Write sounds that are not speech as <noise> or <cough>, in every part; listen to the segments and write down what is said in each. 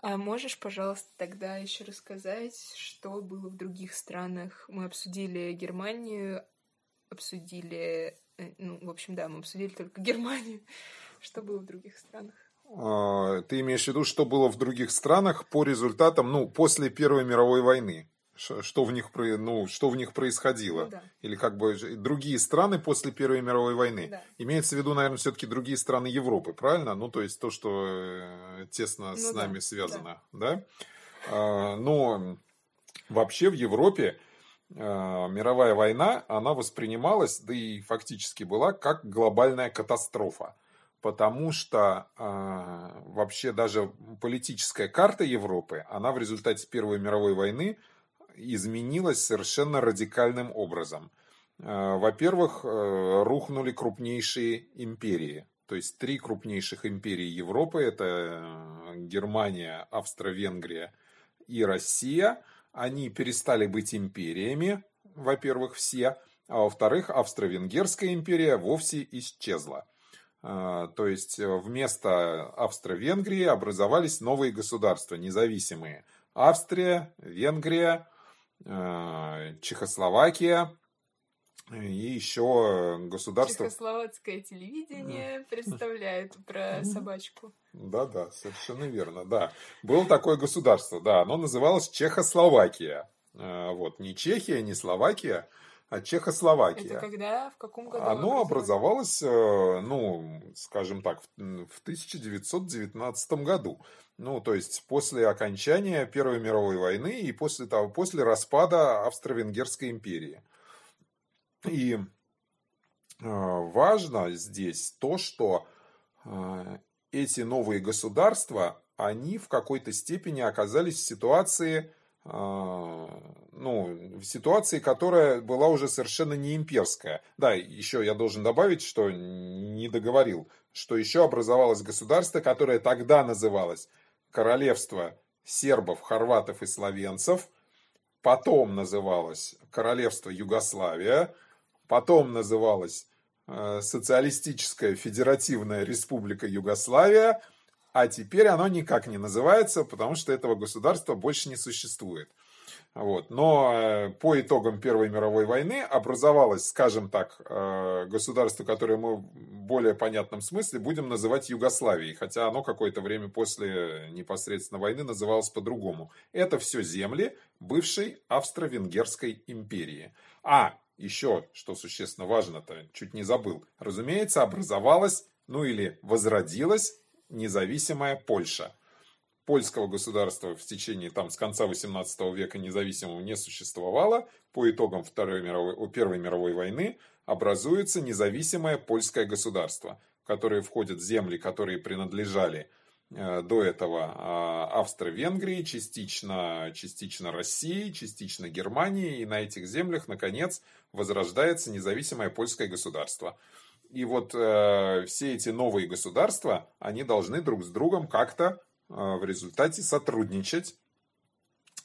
А можешь, пожалуйста, тогда еще рассказать, что было в других странах? Мы обсудили Германию, обсудили... э, Ну, в общем, да, мы обсудили только <laughs> Германию. Что было в других странах? А, Ты имеешь в виду, что было в других странах по результатам, ну, после Первой мировой войны? Что в них, ну, что в них происходило? Ну да. Или как бы другие страны после Первой мировой войны? Да. Имеется в виду, наверное, все-таки другие страны Европы, правильно? Ну, то есть то, что э, тесно с Ну да, нами связано, да? А, Но вообще в Европе а, мировая война, она воспринималась, да и фактически была, как глобальная катастрофа. Потому что а, вообще даже политическая карта Европы, она в результате Первой мировой войны изменилась совершенно радикальным образом. А, Во-первых, э, рухнули крупнейшие империи. То есть три крупнейших империи Европы, это э, Германия, Австро-Венгрия и Россия, они перестали быть империями, во-первых, все, а во-вторых, Австро-Венгерская империя вовсе исчезла. То есть э, вместо Австро-Венгрии образовались новые государства, независимые. Австрия, Венгрия, э, Чехословакия и еще государство... Чехословацкое телевидение представляет про собачку. Да-да, совершенно верно, да. Было такое государство, да, оно называлось Чехословакия. Э, Вот, не Чехия, не Словакия, а Чехословакия. Это когда, в каком году? Оно образовалось, э, ну, скажем так, в в 1919 году. Ну, то есть после окончания Первой мировой войны и после того, после распада Австро-Венгерской империи. И э, важно здесь то, что э, эти новые государства, они в какой-то степени оказались в ситуации, ну, в ситуации, которая была уже совершенно не имперская. Да, еще я должен добавить, что не договорил, что еще образовалось государство, которое тогда называлось Королевство сербов, хорватов и словенцев, потом называлось Королевство Югославия, потом называлось э, Социалистическая Федеративная Республика Югославия, а теперь оно никак не называется, потому что этого государства больше не существует. Вот. Но э, по итогам Первой мировой войны образовалось, скажем так, э, государство, которое мы в более понятном смысле будем называть Югославией, хотя оно какое-то время после непосредственно войны называлось по-другому. Это все земли бывшей Австро-Венгерской империи. А, еще, что существенно важно-то, чуть не забыл, разумеется, образовалась, ну или возродилась независимая Польша. Польского государства в течение там, с конца 18 века независимого не существовало. По итогам Второй мировой, Первой мировой войны образуется независимое польское государство, в которое входят земли, которые принадлежали э, до этого э, Австро-Венгрии, частично, частично России, частично Германии. И на этих землях, наконец, возрождается независимое польское государство. И вот э, все эти новые государства, они должны друг с другом как-то э, в результате сотрудничать,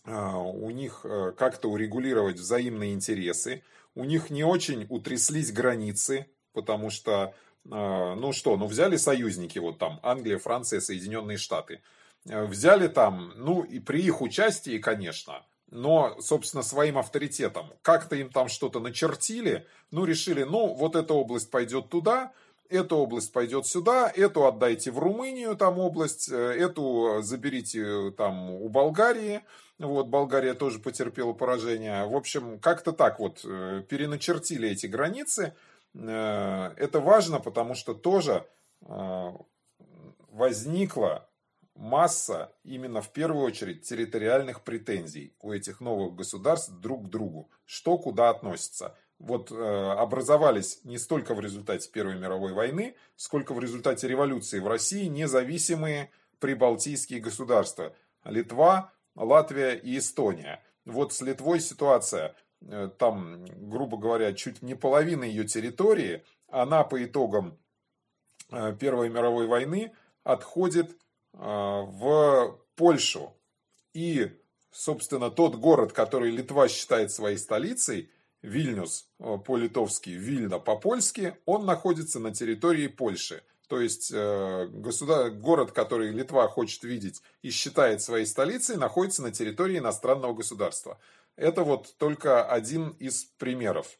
э, у них э, как-то урегулировать взаимные интересы, у них не очень утряслись границы, потому что, э, ну что, ну взяли союзники, вот там Англия, Франция, Соединенные Штаты, Э, взяли там, ну и при их участии, конечно, но, собственно, своим авторитетом. Как-то им там что-то начертили, ну, решили, ну, вот эта область пойдет туда, эта область пойдет сюда, эту отдайте в Румынию, там область, э, эту заберите там у Болгарии. Вот, Болгария тоже потерпела поражение. В общем, как-то так вот э, переначертили эти границы. Э, Это важно, потому что тоже э, возникла масса именно в первую очередь территориальных претензий у этих новых государств друг к другу. Что куда относится. Вот э, образовались не столько в результате Первой мировой войны, сколько в результате революции в России независимые прибалтийские государства. Литва, Латвия и Эстония. Вот с Литвой ситуация, э, там, грубо говоря, чуть не половина ее территории, она по итогам э, Первой мировой войны отходит в Польшу. И, собственно, тот город, который Литва считает своей столицей, Вильнюс по-литовски, Вильна по-польски, он находится на территории Польши. То То есть э, государ... город, который Литва хочет видеть и считает своей столицей, находится на территории иностранного государства. Это вот только один из примеров.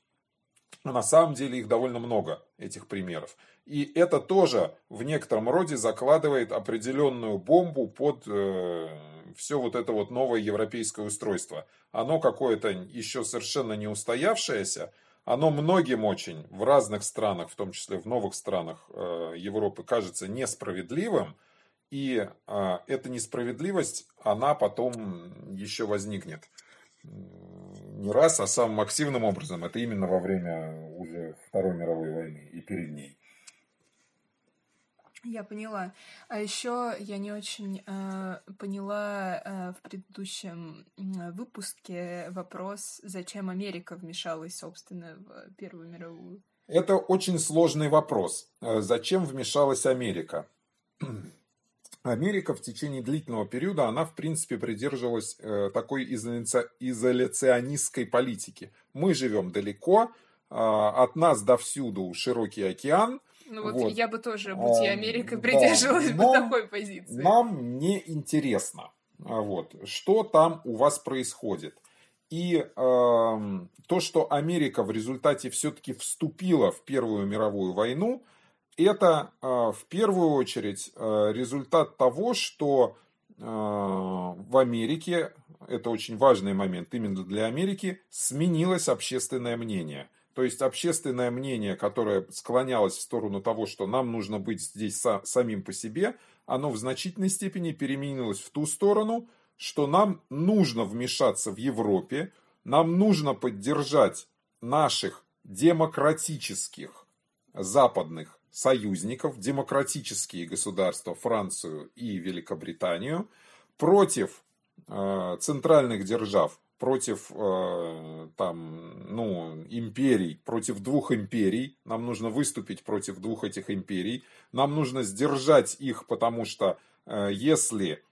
Но на самом деле их довольно много, этих примеров. И это тоже в некотором роде закладывает определенную бомбу под э, все вот это вот новое европейское устройство. Оно какое-то еще совершенно не устоявшееся, оно многим очень в разных странах, в том числе в новых странах э, Европы, кажется несправедливым. И э, эта несправедливость, она потом еще возникнет не раз, а самым активным образом. Это именно во время уже Второй мировой войны и перед ней. Я поняла. А еще я не очень э, поняла э, в предыдущем выпуске вопрос, зачем Америка вмешалась, собственно, в Первую мировую. Это очень сложный вопрос. Э, зачем вмешалась Америка? Америка в течение длительного периода, она, в принципе, придерживалась э, такой изоляционистской политики. Мы живем далеко, э, от нас до всюду широкий океан – ну вот, вот. я бы тоже, будь я Америкой, придерживалась да, бы такой позиции. Нам не интересно, а вот, что там у вас происходит. И э, то, что Америка в результате все-таки вступила в Первую мировую войну, это э, в первую очередь э, результат того, что э, в Америке, это очень важный момент именно для Америки, сменилось общественное мнение. То есть общественное мнение, которое склонялось в сторону того, что нам нужно быть здесь самим по себе, оно в значительной степени переменилось в ту сторону, что нам нужно вмешаться в Европе, нам нужно поддержать наших демократических западных союзников, демократические государства Францию и Великобританию против э, центральных держав, против э, там, ну, империй, против двух империй. Нам нужно выступить против двух этих империй. Нам нужно сдержать их, потому что э, если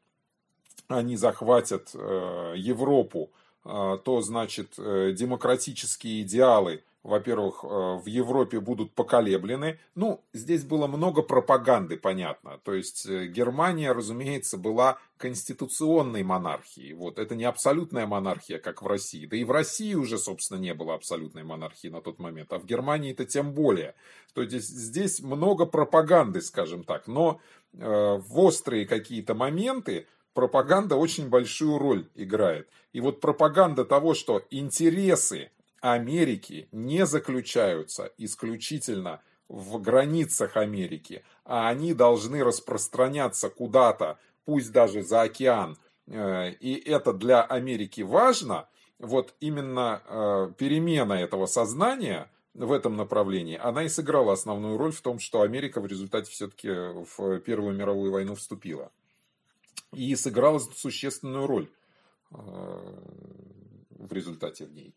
они захватят э, Европу, то, значит, демократические идеалы во-первых, э, в Европе будут поколеблены. Ну, здесь было много пропаганды, понятно. То есть э, Германия, разумеется, была конституционной монархией. Вот. Это не абсолютная монархия, как в России. Да и в России уже, собственно, не было абсолютной монархии на тот момент. А в Германии это тем более. То есть здесь много пропаганды, скажем так. Но э, в острые какие-то моменты пропаганда очень большую роль играет. И вот пропаганда того, что интересы Америки не заключаются исключительно в границах Америки, а они должны распространяться куда-то, пусть даже за океан, э, и это для Америки важно, вот именно э, перемена этого сознания в этом направлении, она и сыграла основную роль в том, что Америка в результате все-таки в Первую мировую войну вступила. И сыграла существенную роль э, в результате в ней.